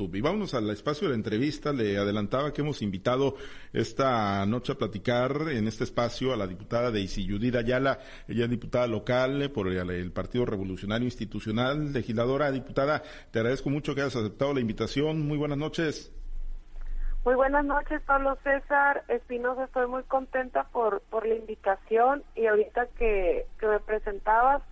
Y vámonos al espacio de la entrevista. Le adelantaba que hemos invitado esta noche a platicar en este espacio a la diputada Daisy Judith Ayala, ella es diputada local por el, Partido Revolucionario Institucional, legisladora. Diputada, te agradezco mucho que hayas aceptado la invitación. Muy buenas noches. Muy buenas noches, Pablo César Espinosa. Estoy muy contenta por, por la invitación y ahorita que, que me presentabas,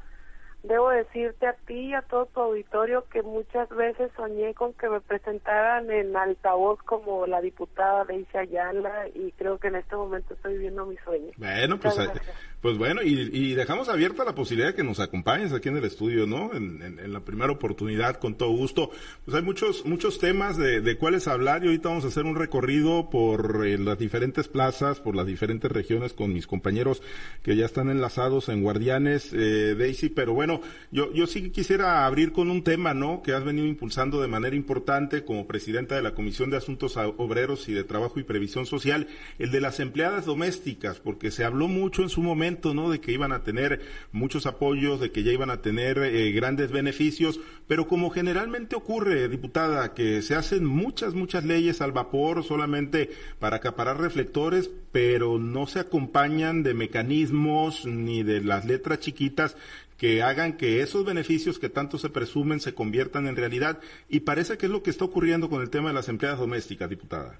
debo decirte a ti y a todo tu auditorio que muchas veces soñé con que me presentaran en altavoz como la diputada de Ayala y creo que en este momento estoy viviendo mi sueño. Bueno, pues, eh, pues bueno, y, dejamos abierta la posibilidad de que nos acompañes aquí en el estudio, ¿no? En, la primera oportunidad, con todo gusto. Pues hay muchos, muchos temas de, cuáles hablar y ahorita vamos a hacer un recorrido por eh, las diferentes plazas, por las diferentes regiones con mis compañeros que ya están enlazados en Guardianes, eh, Daisy, pero bueno, yo, yo sí quisiera abrir con un tema, ¿no? Que has venido impulsando de manera importante como presidenta de la Comisión de Asuntos Obreros y de Trabajo y Previsión Social, el de las empleadas domésticas, porque se habló mucho en su momento ¿no? De que iban a tener muchos apoyos, de que ya iban a tener eh, grandes beneficios, pero como generalmente ocurre, diputada, que se hacen muchas, muchas leyes al vapor solamente para acaparar reflectores, pero no se acompañan de mecanismos ni de las letras chiquitas que hagan que esos beneficios que tanto se presumen se conviertan en realidad. Y parece que es lo que está ocurriendo con el tema de las empleadas domésticas, diputada.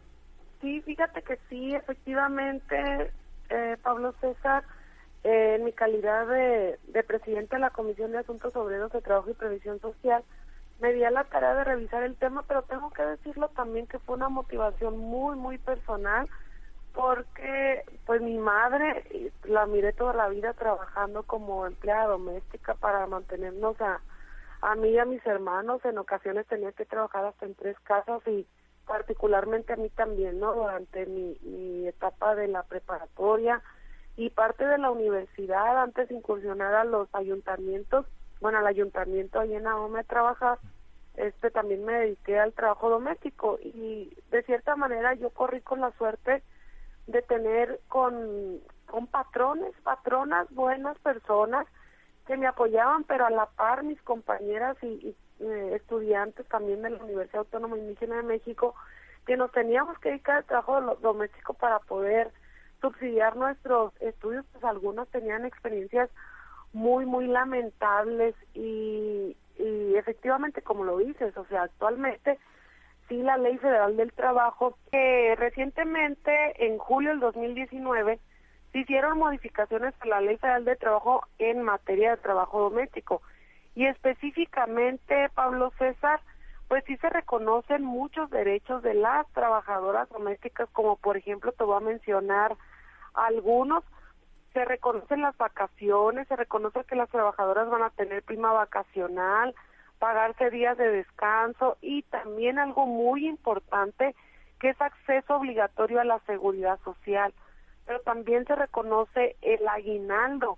Sí, fíjate que sí, efectivamente, eh, Pablo César, en mi calidad de, de presidente de la Comisión de Asuntos Obreros de Trabajo y Previsión Social, me di a la tarea de revisar el tema, pero tengo que decirlo también que fue una motivación muy, muy personal, porque pues mi madre la miré toda la vida trabajando como empleada doméstica para mantenernos a, a mí y a mis hermanos. En ocasiones tenía que trabajar hasta en tres casas y particularmente a mí también, ¿no? Durante mi, mi etapa de la preparatoria, y parte de la universidad antes incursionar a los ayuntamientos, bueno, al ayuntamiento ahí en Ahome trabajar, este también me dediqué al trabajo doméstico y de cierta manera yo corrí con la suerte de tener con, con patrones, patronas, buenas personas que me apoyaban, pero a la par mis compañeras y, eh, estudiantes también de la Universidad Autónoma Indígena de México, que nos teníamos que dedicar al trabajo doméstico para poder subsidiar nuestros estudios, pues algunos tenían experiencias muy, muy lamentables y, efectivamente, como lo dices, o sea, actualmente sí la Ley Federal del Trabajo, que recientemente, en julio del 2019, se hicieron modificaciones a la Ley Federal del Trabajo en materia de trabajo doméstico. Y específicamente, Pablo César, pues sí se reconocen muchos derechos de las trabajadoras domésticas, como por ejemplo te voy a mencionar algunos, se reconocen las vacaciones, se reconoce que las trabajadoras van a tener prima vacacional, pagarse días de descanso y también algo muy importante que es acceso obligatorio a la seguridad social, pero también se reconoce el aguinaldo.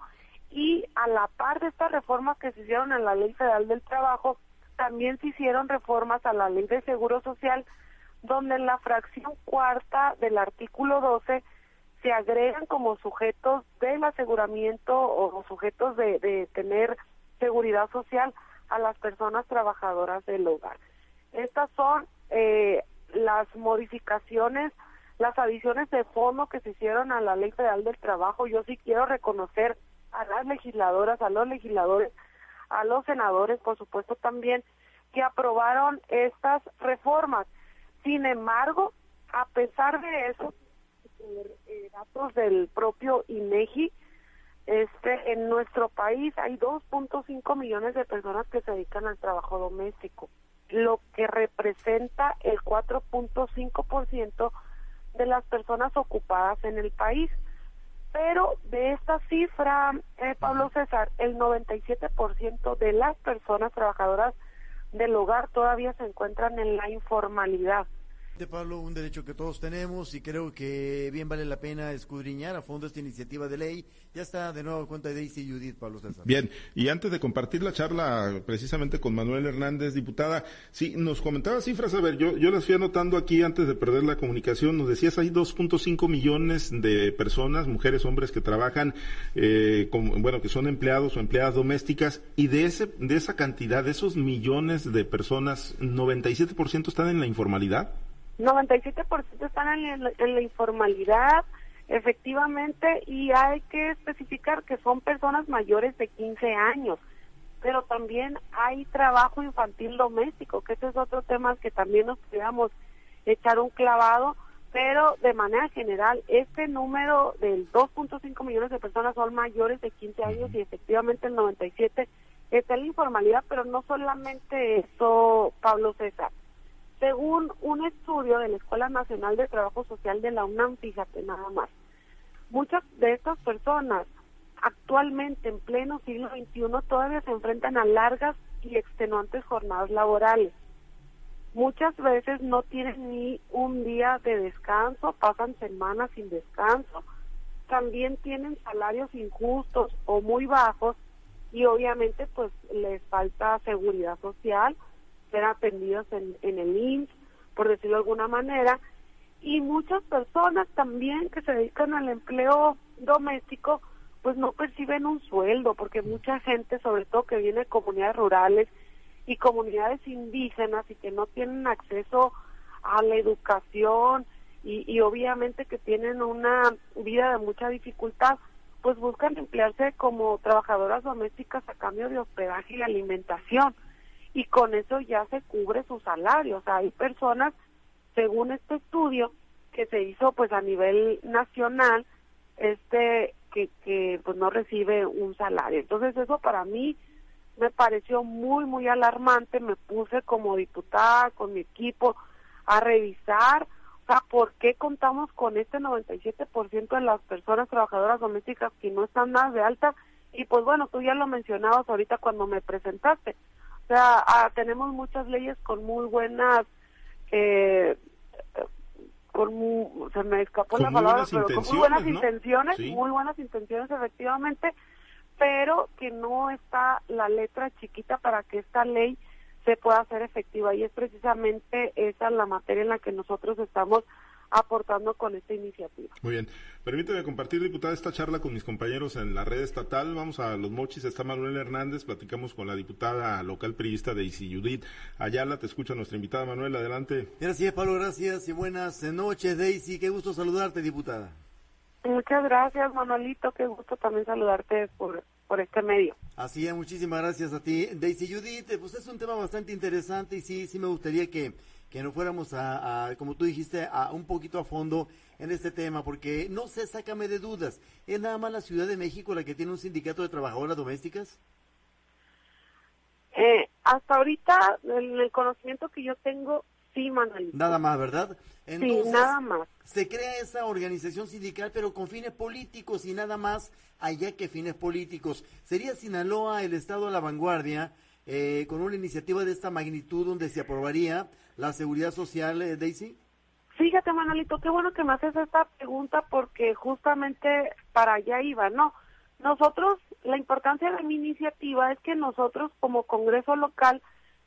Y a la par de estas reformas que se hicieron en la Ley Federal del Trabajo, también se hicieron reformas a la Ley de Seguro Social, donde en la fracción cuarta del artículo 12 se agregan como sujetos del aseguramiento o sujetos de, tener seguridad social a las personas trabajadoras del hogar. Estas son eh, las modificaciones, las adiciones de fondo que se hicieron a la Ley Federal del Trabajo. Yo sí quiero reconocer a las legisladoras, a los legisladores a los senadores, por supuesto también, que aprobaron estas reformas. Sin embargo, a pesar de eso, eh, datos del propio INEGI, este, en nuestro país hay 2.5 millones de personas que se dedican al trabajo doméstico, lo que representa el 4.5% de las personas ocupadas en el país. Pero de esta cifra, eh, Pablo César, el 97% de las personas trabajadoras del hogar todavía se encuentran en la informalidad. Pablo, un derecho que todos tenemos y creo que bien vale la pena escudriñar a fondo esta iniciativa de ley. Ya está de nuevo cuenta de Daisy Judith, Pablo César. Bien, y antes de compartir la charla precisamente con Manuel Hernández, diputada, sí, nos comentaba cifras, a ver, yo, yo las fui anotando aquí antes de perder la comunicación, nos decías hay 2.5 millones de personas, mujeres, hombres que trabajan, eh, bueno, que son empleados o empleadas domésticas, y de, ese, de esa cantidad, de esos millones de personas, 97% están en la informalidad. 97% están en, en la informalidad, efectivamente, y hay que especificar que son personas mayores de 15 años, pero también hay trabajo infantil doméstico, que ese es otro tema que también nos podríamos echar un clavado, pero de manera general, este número del 2.5 millones de personas son mayores de 15 años y efectivamente el 97 está en la informalidad, pero no solamente eso, Pablo César. Según un estudio de la Escuela Nacional de Trabajo Social de la UNAM, fíjate nada más, muchas de estas personas actualmente en pleno siglo XXI todavía se enfrentan a largas y extenuantes jornadas laborales. Muchas veces no tienen ni un día de descanso, pasan semanas sin descanso, también tienen salarios injustos o muy bajos y obviamente pues les falta seguridad social ser atendidos en, el IMSS, por decirlo de alguna manera, y muchas personas también que se dedican al empleo doméstico, pues no perciben un sueldo, porque mucha gente, sobre todo que viene de comunidades rurales y comunidades indígenas y que no tienen acceso a la educación y, y obviamente que tienen una vida de mucha dificultad, pues buscan emplearse como trabajadoras domésticas a cambio de hospedaje y alimentación y con eso ya se cubre su salario. O sea, hay personas, según este estudio que se hizo pues a nivel nacional, este que, que pues no recibe un salario. Entonces eso para mí me pareció muy, muy alarmante. Me puse como diputada con mi equipo a revisar, o sea, ¿por qué contamos con este 97% de las personas trabajadoras domésticas que no están nada de alta? Y pues bueno, tú ya lo mencionabas ahorita cuando me presentaste. O sea, ah, tenemos muchas leyes con muy buenas, eh, con se me escapó la palabra, pero con muy buenas intenciones, muy buenas intenciones efectivamente, pero que no está la letra chiquita para que esta ley se pueda hacer efectiva. Y es precisamente esa la materia en la que nosotros estamos aportando con esta iniciativa. Muy bien. Permíteme compartir, diputada, esta charla con mis compañeros en la red estatal. Vamos a Los Mochis, está Manuel Hernández, platicamos con la diputada local priista de Judith Ayala. Te escucha nuestra invitada, Manuel, adelante. Gracias, Pablo, gracias y buenas noches, Daisy. Qué gusto saludarte, diputada. Muchas gracias, Manuelito. Qué gusto también saludarte por, por este medio. Así es, muchísimas gracias a ti. Daisy Judith, pues es un tema bastante interesante y sí, sí me gustaría que que no fuéramos a, como tú dijiste, a un poquito a fondo en este tema, porque no sé, sácame de dudas, ¿es nada más la Ciudad de México la que tiene un sindicato de trabajadoras domésticas? Eh, hasta ahorita, en el conocimiento que yo tengo, sí, Manuel. Nada más, ¿verdad? sí, nada más. Se crea esa organización sindical, pero con fines políticos y nada más allá que fines políticos. ¿Sería Sinaloa el estado a la vanguardia eh, con una iniciativa de esta magnitud donde se aprobaría la seguridad social, eh, Daisy? Fíjate, Manolito, qué bueno que me haces esta pregunta porque justamente para allá iba, ¿no? Nosotros, la importancia de mi iniciativa es que nosotros como Congreso local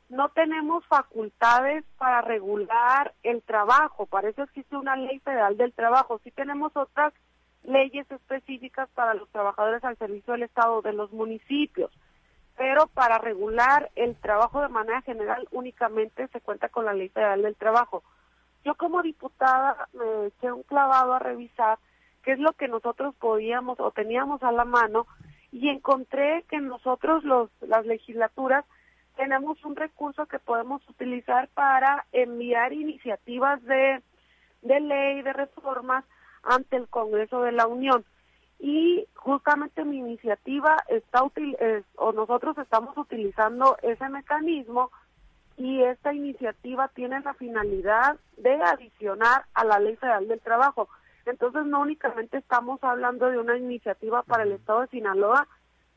no tenemos facultades para regular el trabajo, para eso existe una ley federal del trabajo, sí tenemos otras leyes específicas para los trabajadores al servicio del Estado de los municipios pero para regular el trabajo de manera general únicamente se cuenta con la Ley Federal del Trabajo. Yo como diputada me eché un clavado a revisar qué es lo que nosotros podíamos o teníamos a la mano y encontré que nosotros los las legislaturas tenemos un recurso que podemos utilizar para enviar iniciativas de, de ley, de reformas ante el Congreso de la Unión y justamente mi iniciativa está util o nosotros estamos utilizando ese mecanismo y esta iniciativa tiene la finalidad de adicionar a la Ley Federal del Trabajo. Entonces no únicamente estamos hablando de una iniciativa para el Estado de Sinaloa,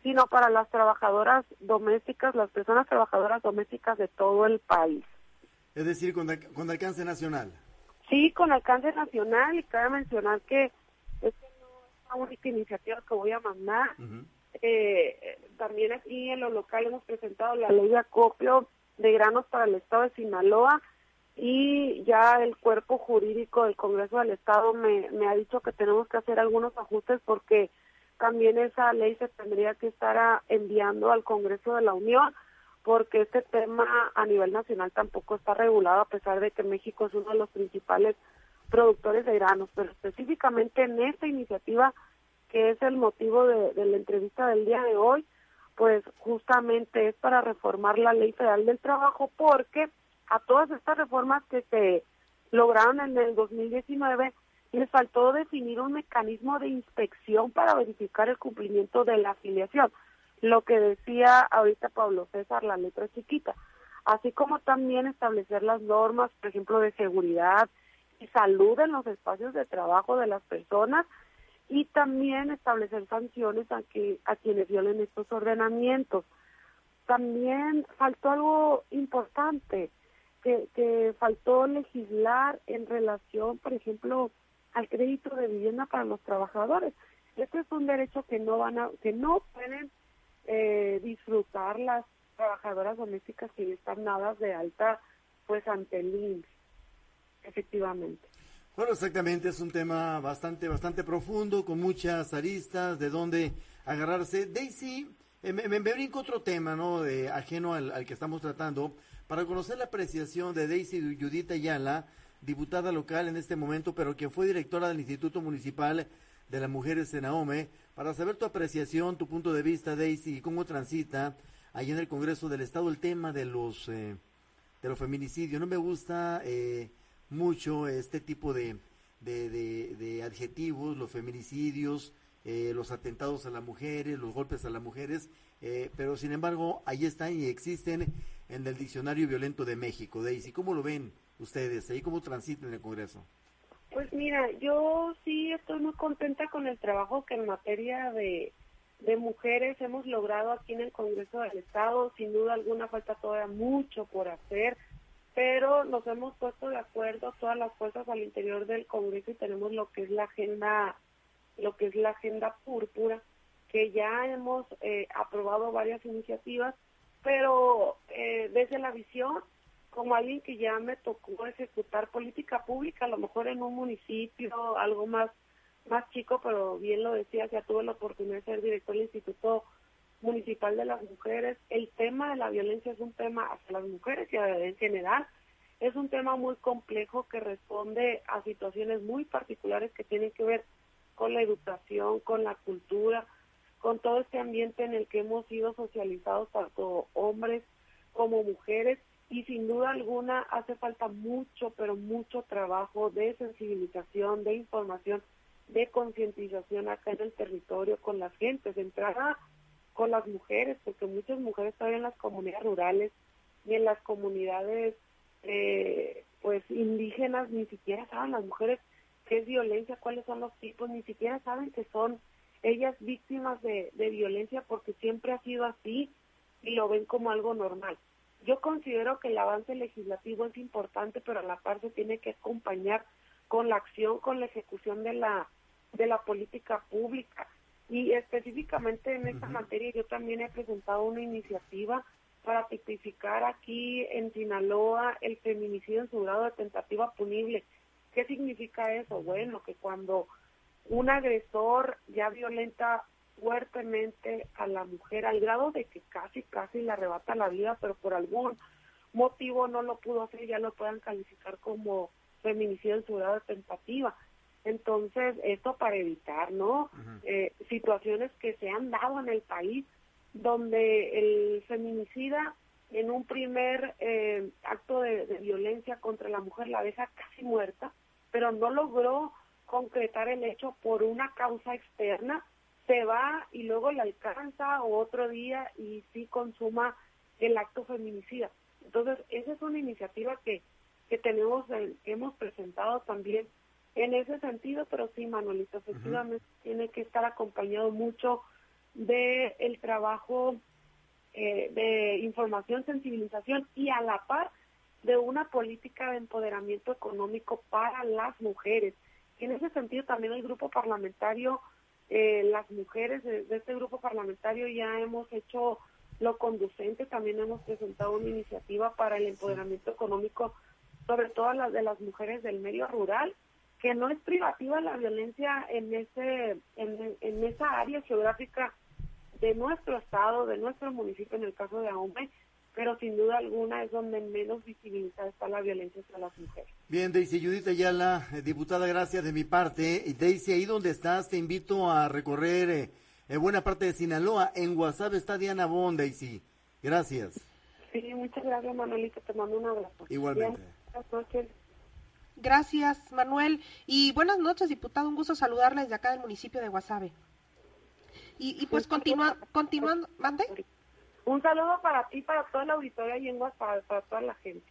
sino para las trabajadoras domésticas, las personas trabajadoras domésticas de todo el país. Es decir, con, con alcance nacional. Sí, con alcance nacional y cabe mencionar que no es la única iniciativa que voy a mandar. Eh, también aquí en lo local hemos presentado la ley de acopio de granos para el estado de Sinaloa y ya el cuerpo jurídico del Congreso del Estado me, me ha dicho que tenemos que hacer algunos ajustes porque también esa ley se tendría que estar enviando al Congreso de la Unión porque este tema a nivel nacional tampoco está regulado a pesar de que México es uno de los principales productores de granos, pero específicamente en esta iniciativa que es el motivo de, la entrevista del día de hoy, pues justamente es para reformar la Ley Federal del Trabajo porque a todas estas reformas que se lograron en el 2019 les faltó definir un mecanismo de inspección para verificar el cumplimiento de la afiliación, lo que decía ahorita Pablo César, la letra chiquita, así como también establecer las normas, por ejemplo, de seguridad salud en los espacios de trabajo de las personas y también establecer sanciones a, que, a quienes violen estos ordenamientos. También faltó algo importante, que, que faltó legislar en relación, por ejemplo, al crédito de vivienda para los trabajadores. Este es un derecho que no van a, que no pueden eh, disfrutar las trabajadoras domésticas que están dadas de alta, pues ante el INSS, efectivamente. Bueno, exactamente, es un tema bastante, bastante profundo, con muchas aristas, de dónde agarrarse. Daisy, eh, me, me, brinco otro tema, ¿no? De, ajeno al, al, que estamos tratando, para conocer la apreciación de Daisy Judita Ayala, diputada local en este momento, pero que fue directora del Instituto Municipal de las Mujeres de Naome, para saber tu apreciación, tu punto de vista, Daisy, y cómo transita ahí en el Congreso del Estado el tema de los, eh, de los feminicidios. No me gusta eh, mucho este tipo de, de, de, adjetivos, los feminicidios, eh, los atentados a las mujeres, los golpes a las mujeres, eh, pero sin embargo ahí están y existen en el Diccionario Violento de México. Daisy, ¿cómo lo ven? ustedes? ¿Ahí cómo transitan en el Congreso? Pues mira, yo sí estoy muy contenta con el trabajo que en materia de, de mujeres hemos logrado aquí en el Congreso del Estado. Sin duda alguna falta todavía mucho por hacer, pero nos hemos puesto de acuerdo todas las fuerzas al interior del Congreso y tenemos lo que es la agenda, lo que es la agenda púrpura, que ya hemos eh, aprobado varias iniciativas, pero eh, desde la visión como alguien que ya me tocó ejecutar política pública, a lo mejor en un municipio, algo más más chico, pero bien lo decía, ya tuve la oportunidad de ser director del Instituto Municipal de las Mujeres. El tema de la violencia es un tema hacia las mujeres y en general. Es un tema muy complejo que responde a situaciones muy particulares que tienen que ver con la educación, con la cultura, con todo este ambiente en el que hemos sido socializados tanto hombres como mujeres y sin duda alguna hace falta mucho, pero mucho trabajo de sensibilización, de información, de concientización acá en el territorio con las gentes, de entrada con las mujeres, porque muchas mujeres todavía en las comunidades rurales y en las comunidades eh, pues indígenas ni siquiera saben las mujeres qué es violencia, cuáles son los tipos, ni siquiera saben que son ellas víctimas de, de violencia porque siempre ha sido así y lo ven como algo normal. Yo considero que el avance legislativo es importante, pero a la par se tiene que acompañar con la acción, con la ejecución de la de la política pública. Y específicamente en esta materia yo también he presentado una iniciativa para tipificar aquí en Sinaloa el feminicidio en su grado de tentativa punible. ¿Qué significa eso? Bueno, que cuando un agresor ya violenta fuertemente a la mujer al grado de que casi, casi le arrebata la vida, pero por algún motivo no lo pudo hacer, ya lo puedan calificar como feminicidio en su grado de tentativa. Entonces, esto para evitar, ¿no? eh, situaciones que se han dado en el país donde el feminicida en un primer eh, acto de, de violencia contra la mujer la deja casi muerta, pero no logró concretar el hecho por una causa externa se va y luego le alcanza o otro día y sí consuma el acto feminicida. Entonces, esa es una iniciativa que, que tenemos, que hemos presentado también en ese sentido, pero sí, Manuelito, efectivamente tiene que estar acompañado mucho de el trabajo eh, de información, sensibilización y a la par de una política de empoderamiento económico para las mujeres. Y en ese sentido también el grupo parlamentario, eh, las mujeres de, de, este grupo parlamentario ya hemos hecho lo conducente, también hemos presentado una iniciativa para el empoderamiento económico, sobre todo las de las mujeres del medio rural, que no es privativa la violencia en ese en, en esa área geográfica de nuestro estado, de nuestro municipio, en el caso de Ahome, pero sin duda alguna es donde menos visibilizada está la violencia hacia las mujeres. Bien, Daisy Judith Ayala, eh, diputada, gracias de mi parte. Daisy, ahí donde estás, te invito a recorrer eh, eh, buena parte de Sinaloa. En WhatsApp está Diana Bond, Daisy. Gracias. Sí, muchas gracias, Manuelito. Te mando un abrazo. Igualmente. buenas noches. Gracias, Manuel. Y buenas noches, diputado. Un gusto saludarles desde acá del municipio de Guasave. Y, y pues continua, continuando, ¿mande? Un saludo para ti, para toda la auditoría y en Guasave, para toda la gente.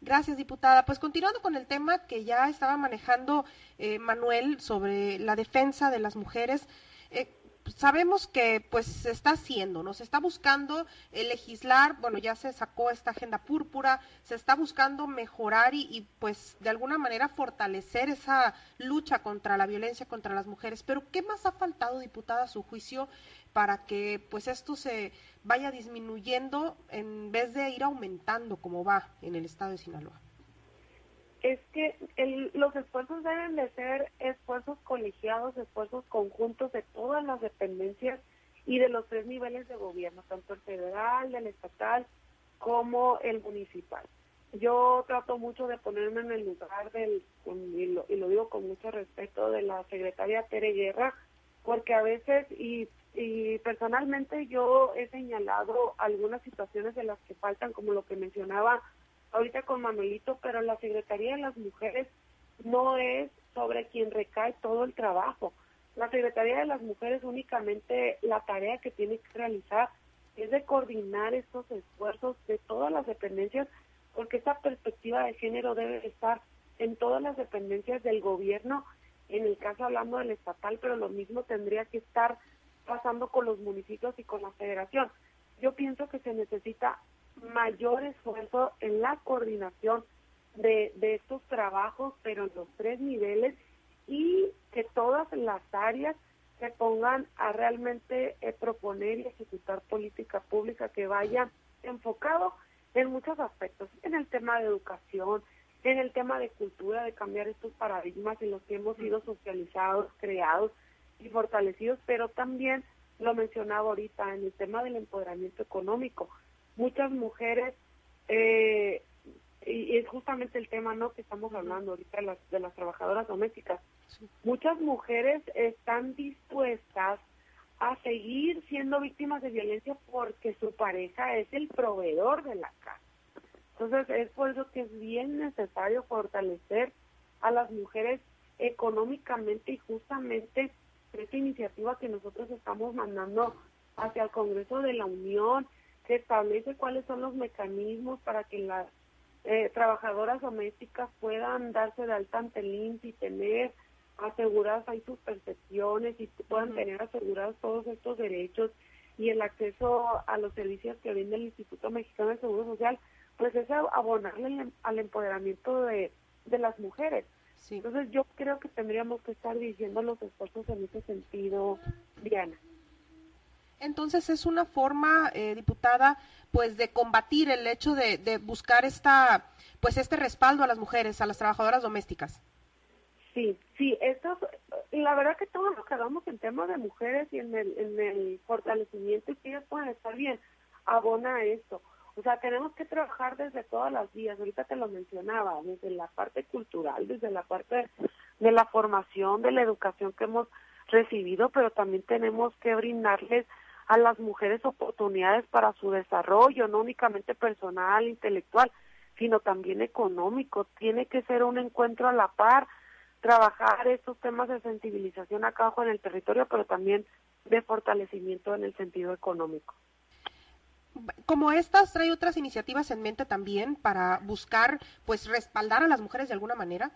Gracias, diputada. Pues continuando con el tema que ya estaba manejando eh, Manuel sobre la defensa de las mujeres, eh, sabemos que pues se está haciendo, ¿no? Se está buscando eh, legislar, bueno, ya se sacó esta agenda púrpura, se está buscando mejorar y, y, pues de alguna manera fortalecer esa lucha contra la violencia contra las mujeres. Pero ¿qué más ha faltado, diputada, a su juicio, para que pues esto se vaya disminuyendo en vez de ir aumentando como va en el estado de Sinaloa? Es que el, los esfuerzos deben de ser esfuerzos colegiados, esfuerzos conjuntos de todas las dependencias y de los tres niveles de gobierno, tanto el federal, el estatal como el municipal. Yo trato mucho de ponerme en el lugar del, y lo, y lo digo con mucho respeto, de la secretaria Tere Guerra, porque a veces, y, y personalmente yo he señalado algunas situaciones de las que faltan, como lo que mencionaba ahorita con Manuelito, pero la Secretaría de las Mujeres no es sobre quien recae todo el trabajo. La Secretaría de las Mujeres únicamente la tarea que tiene que realizar es de coordinar estos esfuerzos de todas las dependencias, porque esa perspectiva de género debe estar en todas las dependencias del gobierno, en el caso hablando del estatal, pero lo mismo tendría que estar pasando con los municipios y con la federación. Yo pienso que se necesita mayor esfuerzo en la coordinación de, estos trabajos, pero en los tres niveles y que todas las áreas se pongan a realmente eh, proponer y ejecutar política pública que vaya enfocado en muchos aspectos, en el tema de educación, en el tema de cultura, de cambiar estos paradigmas en los que hemos sido socializados, creados y fortalecidos, pero también lo mencionaba ahorita en el tema del empoderamiento económico muchas mujeres, eh, y es justamente el tema no que estamos hablando ahorita de las, de las trabajadoras domésticas, muchas mujeres están dispuestas a seguir siendo víctimas de violencia porque su pareja es el proveedor de la casa. Entonces es por eso que es bien necesario fortalecer a las mujeres económicamente y justamente esta iniciativa que nosotros estamos mandando hacia el Congreso de la Unión se establece cuáles son los mecanismos para que las eh, trabajadoras domésticas puedan darse de alta ante el y tener aseguradas ahí sus percepciones y puedan tener asegurados todos estos derechos y el acceso a los servicios que brinda el Instituto Mexicano de Seguro Social, pues es abonarle al empoderamiento de, de las mujeres. Sí. Entonces yo creo que tendríamos que estar dirigiendo los esfuerzos en ese sentido. Entonces es una forma, eh, diputada, pues de combatir el hecho de, de, buscar esta, pues este respaldo a las mujeres, a las trabajadoras domésticas. Sí, sí, esto, la verdad que todo lo que hagamos en temas de mujeres y en el, en el fortalecimiento y que ellas puedan estar bien, abona a esto. O sea, tenemos que trabajar desde todas las vías, ahorita te lo mencionaba, desde la parte cultural, desde la parte de la formación, de la educación que hemos recibido, pero también tenemos que brindarles a las mujeres oportunidades para su desarrollo, no únicamente personal, intelectual, sino también económico. Tiene que ser un encuentro a la par, trabajar estos temas de sensibilización acá abajo en el territorio, pero también de fortalecimiento en el sentido económico. Como estas, trae otras iniciativas en mente también para buscar, pues, respaldar a las mujeres de alguna manera.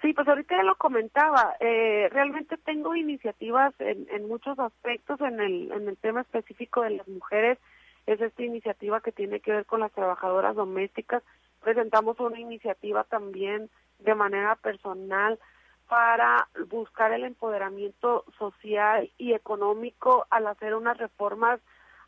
Sí, pues ahorita ya lo comentaba. Eh, realmente tengo iniciativas en, en muchos aspectos en el, en el tema específico de las mujeres. Es esta iniciativa que tiene que ver con las trabajadoras domésticas, presentamos una iniciativa también de manera personal para buscar el empoderamiento social y económico al hacer unas reformas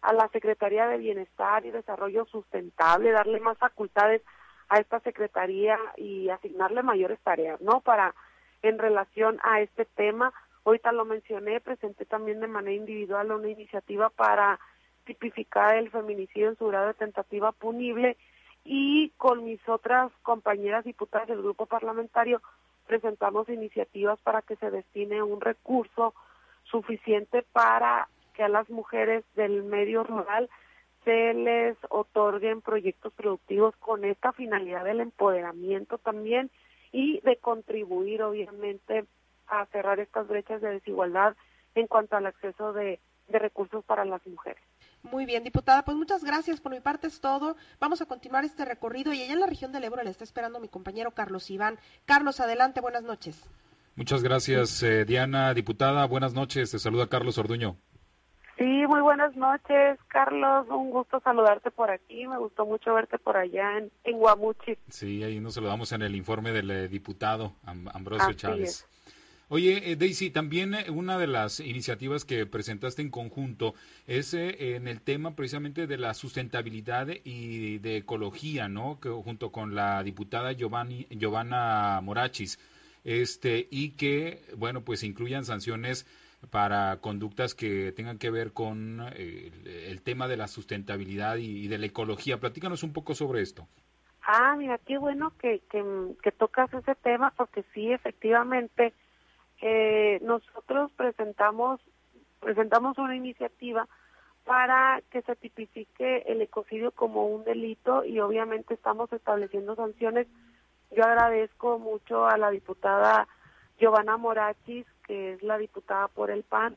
a la Secretaría de Bienestar y Desarrollo Sustentable, darle más facultades a esta secretaría y asignarle mayores tareas, ¿no? Para en relación a este tema, ahorita lo mencioné, presenté también de manera individual una iniciativa para tipificar el feminicidio en su grado de tentativa punible y con mis otras compañeras diputadas del grupo parlamentario presentamos iniciativas para que se destine un recurso suficiente para que a las mujeres del medio rural se les otorguen proyectos productivos con esta finalidad del empoderamiento también y de contribuir obviamente a cerrar estas brechas de desigualdad en cuanto al acceso de, de recursos para las mujeres. Muy bien, diputada, pues muchas gracias. Por mi parte es todo. Vamos a continuar este recorrido y allá en la región del Ebro le está esperando mi compañero Carlos Iván. Carlos, adelante, buenas noches. Muchas gracias, eh, Diana, diputada. Buenas noches. Te saluda Carlos Orduño. Sí, muy buenas noches, Carlos. Un gusto saludarte por aquí. Me gustó mucho verte por allá en, en Guamuchi. Sí, ahí nos saludamos en el informe del eh, diputado Ambrosio Chávez. Oye, eh, Daisy, también eh, una de las iniciativas que presentaste en conjunto es en el tema precisamente de la sustentabilidad y de ecología, ¿no? Que, junto con la diputada Giovanni, Giovanna Morachis, este, y que, bueno, pues incluyan sanciones para conductas que tengan que ver con el, tema de la sustentabilidad y, de la ecología. Platícanos un poco sobre esto. Ah, mira, qué bueno que, que, que tocas ese tema porque sí, efectivamente, eh, nosotros presentamos presentamos una iniciativa para que se tipifique el ecocidio como un delito y obviamente estamos estableciendo sanciones. Yo agradezco mucho a la diputada Giovanna Morachis, que es la diputada por el PAN,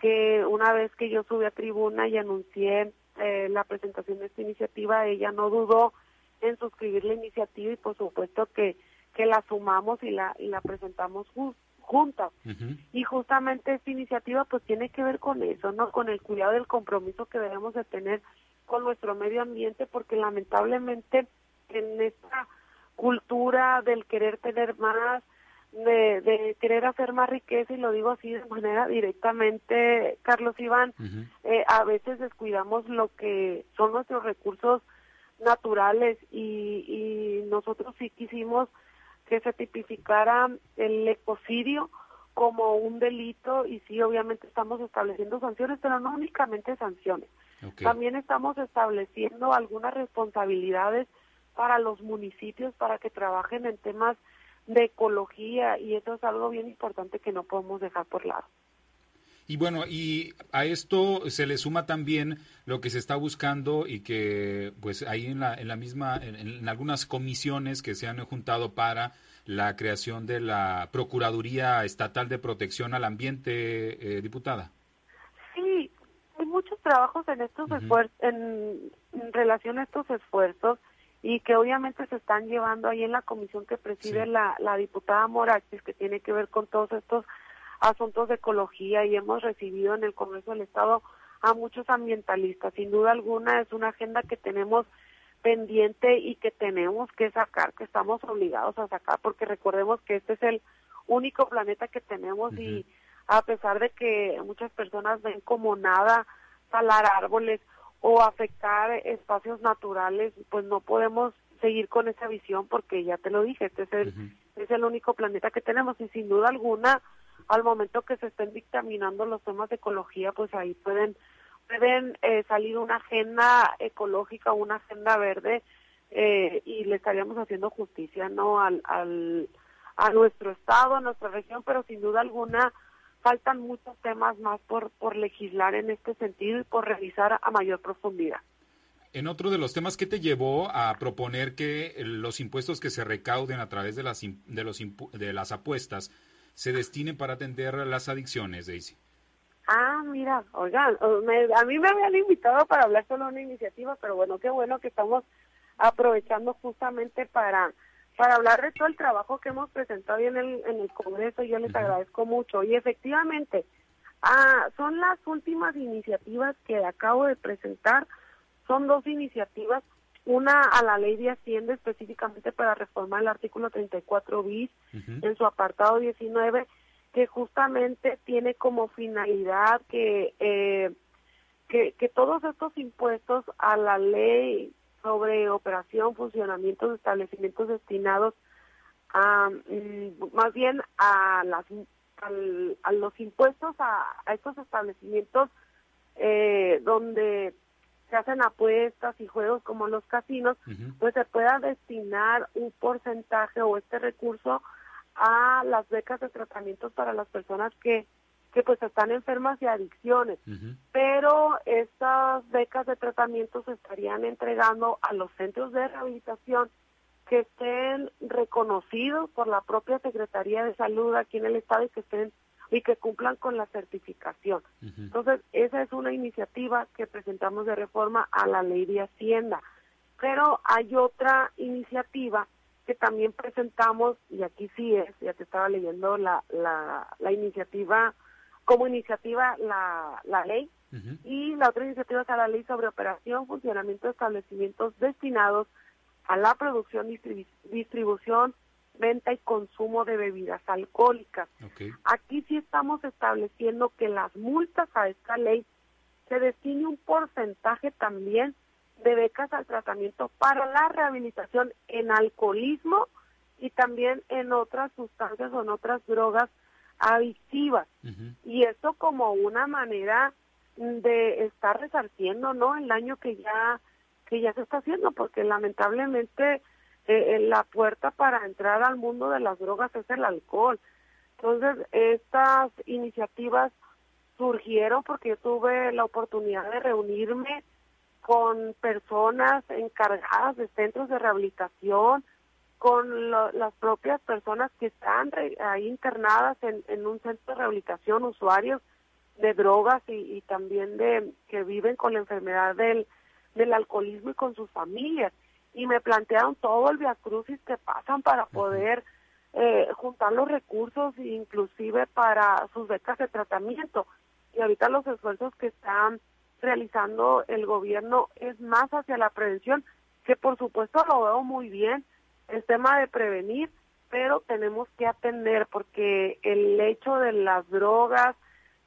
que una vez que yo subí a tribuna y anuncié eh, la presentación de esta iniciativa, ella no dudó en suscribir la iniciativa y por supuesto que, que la sumamos y la, y la presentamos justo juntas. Y justamente esta iniciativa pues tiene que ver con eso, ¿no? Con el cuidado del compromiso que debemos de tener con nuestro medio ambiente porque lamentablemente en esta cultura del querer tener más, de, querer hacer más riqueza, y lo digo así de manera directamente, Carlos Iván, eh, a veces descuidamos lo que son nuestros recursos naturales y, y nosotros sí quisimos que se tipificara el ecocidio como un delito y sí, obviamente estamos estableciendo sanciones, pero no únicamente sanciones. También estamos estableciendo algunas responsabilidades para los municipios para que trabajen en temas de ecología y eso es algo bien importante que no podemos dejar por lado. Y bueno, y a esto se le suma también lo que se está buscando y que pues ahí en la, en la misma, en, algunas comisiones que se han juntado para la creación de la Procuraduría Estatal de Protección al Ambiente, eh, diputada. Sí, hay muchos trabajos en estos esfuerzos, en, relación a estos esfuerzos y que obviamente se están llevando ahí en la comisión que preside la, la diputada Morachis, que tiene que ver con todos estos asuntos de ecología y hemos recibido en el Congreso del Estado a muchos ambientalistas. Sin duda alguna es una agenda que tenemos pendiente y que tenemos que sacar, que estamos obligados a sacar, porque recordemos que este es el único planeta que tenemos y a pesar de que muchas personas ven como nada talar árboles o afectar espacios naturales, pues no podemos seguir con esa visión porque ya te lo dije, este es el, es el único planeta que tenemos y sin duda alguna al momento que se estén dictaminando los temas de ecología, pues ahí pueden pueden eh, salir una agenda ecológica, una agenda verde eh, y le estaríamos haciendo justicia, ¿no? Al, al, a nuestro estado, a nuestra región, pero sin duda alguna faltan muchos temas más por, por legislar en este sentido y por revisar a mayor profundidad. En otro de los temas, ¿qué te llevó a proponer que los impuestos que se recauden a través de las, de los, de las apuestas se destine para atender las adicciones, Daisy? Ah, mira, oigan, a mí me habían invitado para hablar solo de una iniciativa, pero bueno, qué bueno que estamos aprovechando justamente para para hablar de todo el trabajo que hemos presentado en el, en el Congreso, yo les agradezco mucho. Y efectivamente, ah, son las últimas iniciativas que acabo de presentar, son dos iniciativas. Una a la ley de Hacienda específicamente para reformar el artículo 34 bis en su apartado 19 que justamente tiene como finalidad que, eh, que, que todos estos impuestos a la ley sobre operación, funcionamiento de establecimientos destinados a, mm, más bien a las a los impuestos a, a estos establecimientos eh, donde se hacen apuestas y juegos como los casinos, pues se pueda destinar un porcentaje o este recurso a las becas de tratamientos para las personas que que pues están enfermas de adicciones, pero estas becas de tratamiento se estarían entregando a los centros de rehabilitación que estén reconocidos por la propia Secretaría de Salud aquí en el estado y que estén y que cumplan con la certificación. Entonces, esa es una iniciativa que presentamos de reforma a la ley de Hacienda. Pero hay otra iniciativa que también presentamos, y aquí sí es, ya te estaba leyendo la, la, la iniciativa, como iniciativa la, la ley, y la otra iniciativa es la ley sobre operación, funcionamiento de establecimientos destinados a la producción, distribución, venta y consumo de bebidas alcohólicas. Aquí sí estamos estableciendo que las multas a esta ley se destine un porcentaje también de becas al tratamiento para la rehabilitación en alcoholismo y también en otras sustancias o en otras drogas adictivas. Y eso como una manera de estar resarciendo, ¿no? El daño que ya que ya se está haciendo, porque lamentablemente eh, eh, la puerta para entrar al mundo de las drogas es el alcohol. Entonces, estas iniciativas surgieron porque yo tuve la oportunidad de reunirme con personas encargadas de centros de rehabilitación, con las propias personas que están ahí internadas en, un centro de rehabilitación, usuarios de drogas y, también de que viven con la enfermedad del, del alcoholismo y con sus familias. Y me plantearon todo el viacrucis que pasan para poder eh, juntar los recursos, inclusive para sus becas de tratamiento. Y ahorita los esfuerzos que están realizando el gobierno es más hacia la prevención, que por supuesto lo veo muy bien, el tema de prevenir, pero tenemos que atender porque el hecho de las drogas,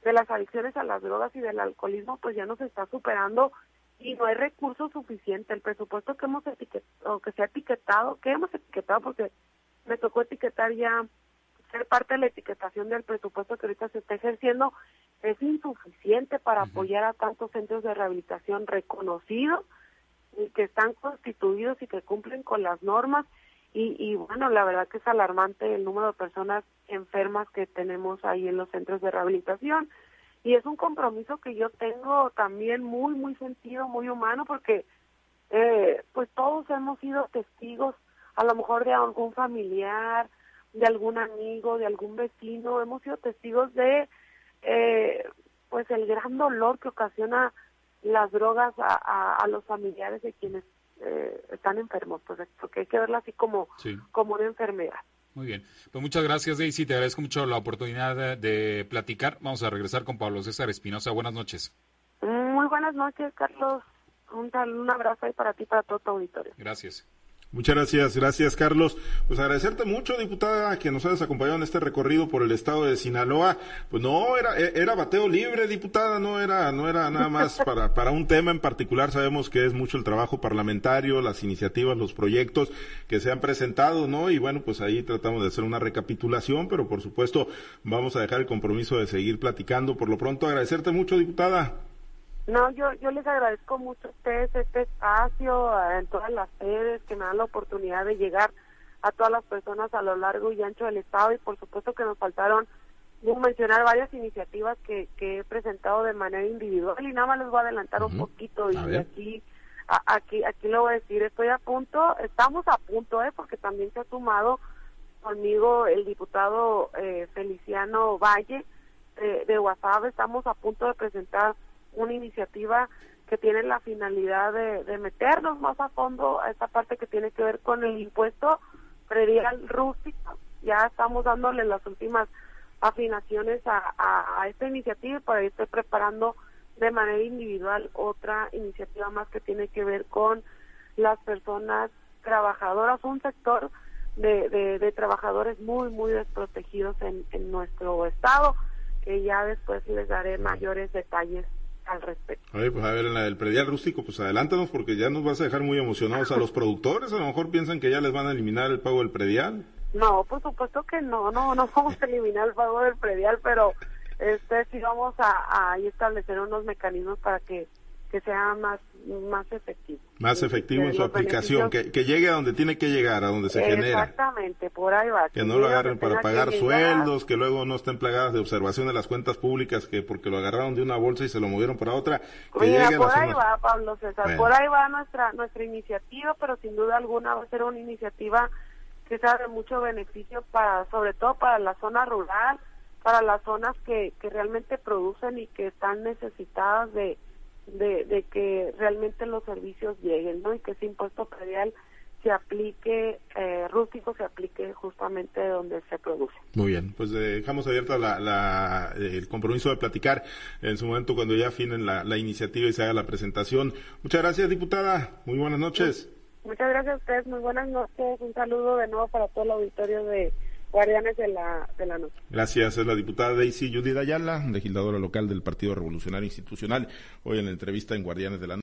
de las adicciones a las drogas y del alcoholismo, pues ya nos está superando y no hay recursos suficientes. El presupuesto que hemos etiquetado, que se ha etiquetado, que hemos etiquetado porque me tocó etiquetar ya ser parte de la etiquetación del presupuesto que ahorita se está ejerciendo es insuficiente para apoyar a tantos centros de rehabilitación reconocidos y que están constituidos y que cumplen con las normas y, y bueno la verdad que es alarmante el número de personas enfermas que tenemos ahí en los centros de rehabilitación. Y es un compromiso que yo tengo también muy muy sentido muy humano porque eh, pues todos hemos sido testigos a lo mejor de algún familiar de algún amigo, de algún vecino, hemos sido testigos de eh, pues el gran dolor que ocasiona las drogas a, a, los familiares de quienes eh, están enfermos, pues porque hay que verla así como, como una enfermedad. Muy bien, pues muchas gracias Daisy, te agradezco mucho la oportunidad de, platicar. Vamos a regresar con Pablo César Espinosa. Buenas noches. Muy buenas noches, Carlos. Un, un abrazo ahí para ti, para todo tu auditorio. Gracias. Muchas gracias, gracias Carlos. Pues agradecerte mucho, diputada, que nos hayas acompañado en este recorrido por el estado de Sinaloa. Pues no, era, e, era bateo libre, diputada, no era, no era nada más para, para un tema en particular. Sabemos que es mucho el trabajo parlamentario, las iniciativas, los proyectos que se han presentado, ¿no? Y bueno, pues ahí tratamos de hacer una recapitulación, pero por supuesto vamos a dejar el compromiso de seguir platicando. Por lo pronto, agradecerte mucho, diputada. No, yo, yo les agradezco mucho a ustedes este espacio, en todas las sedes que me dan la oportunidad de llegar a todas las personas a lo largo y ancho del Estado. Y por supuesto que nos faltaron mencionar varias iniciativas que, que he presentado de manera individual. Y nada más les voy a adelantar un poquito y aquí aquí aquí lo voy a decir. Estoy a punto estamos a punto eh porque también se ha sumado conmigo el diputado eh, Feliciano Valle eh, de WhatsApp estamos a punto de presentar una iniciativa que tiene la finalidad de, meternos más a fondo a esta parte que tiene que ver con el impuesto predial rústico. Ya estamos dándole las últimas afinaciones a, a, esta iniciativa y por ahí estoy preparando de manera individual otra iniciativa más que tiene que ver con las personas trabajadoras, un sector de, de, trabajadores muy, muy desprotegidos en, en nuestro estado, que ya después les daré mayores detalles al respecto. Oye, pues a ver, en la del predial rústico, pues adelántanos porque ya nos vas a dejar muy emocionados a los productores. A lo mejor piensan que ya les van a eliminar el pago del predial. No, por supuesto que no, no, no vamos a eliminar el pago del predial, pero este sí vamos a, a establecer unos mecanismos para que que sea más más efectivo. Más efectivo en su aplicación, que, que, llegue a donde tiene que llegar, a donde se genera. Exactamente, por ahí va. Que, no lo agarren para pagar sueldos, que luego no estén plagadas de observación de las cuentas públicas, que porque lo agarraron de una bolsa y se lo movieron para otra. Que Mira, por ahí va, Pablo César, por ahí va nuestra, nuestra iniciativa, pero sin duda alguna va a ser una iniciativa que sea de mucho beneficio para, sobre todo para la zona rural, para las zonas que, que realmente producen y que están necesitadas de de, que realmente los servicios lleguen, ¿no? Y que ese impuesto predial se aplique eh, rústico, se aplique justamente donde se produce. Muy bien, pues dejamos abierta la, el compromiso de platicar en su momento cuando ya afinen la, la, iniciativa y se haga la presentación. Muchas gracias, diputada. Muy buenas noches. Muchas gracias a ustedes. Muy buenas noches. Un saludo de nuevo para todo el auditorio de Guardianes de la, de la Noche. Gracias, es la diputada Daisy Judith Ayala, legisladora local del Partido Revolucionario Institucional, hoy en la entrevista en Guardianes de la Noche.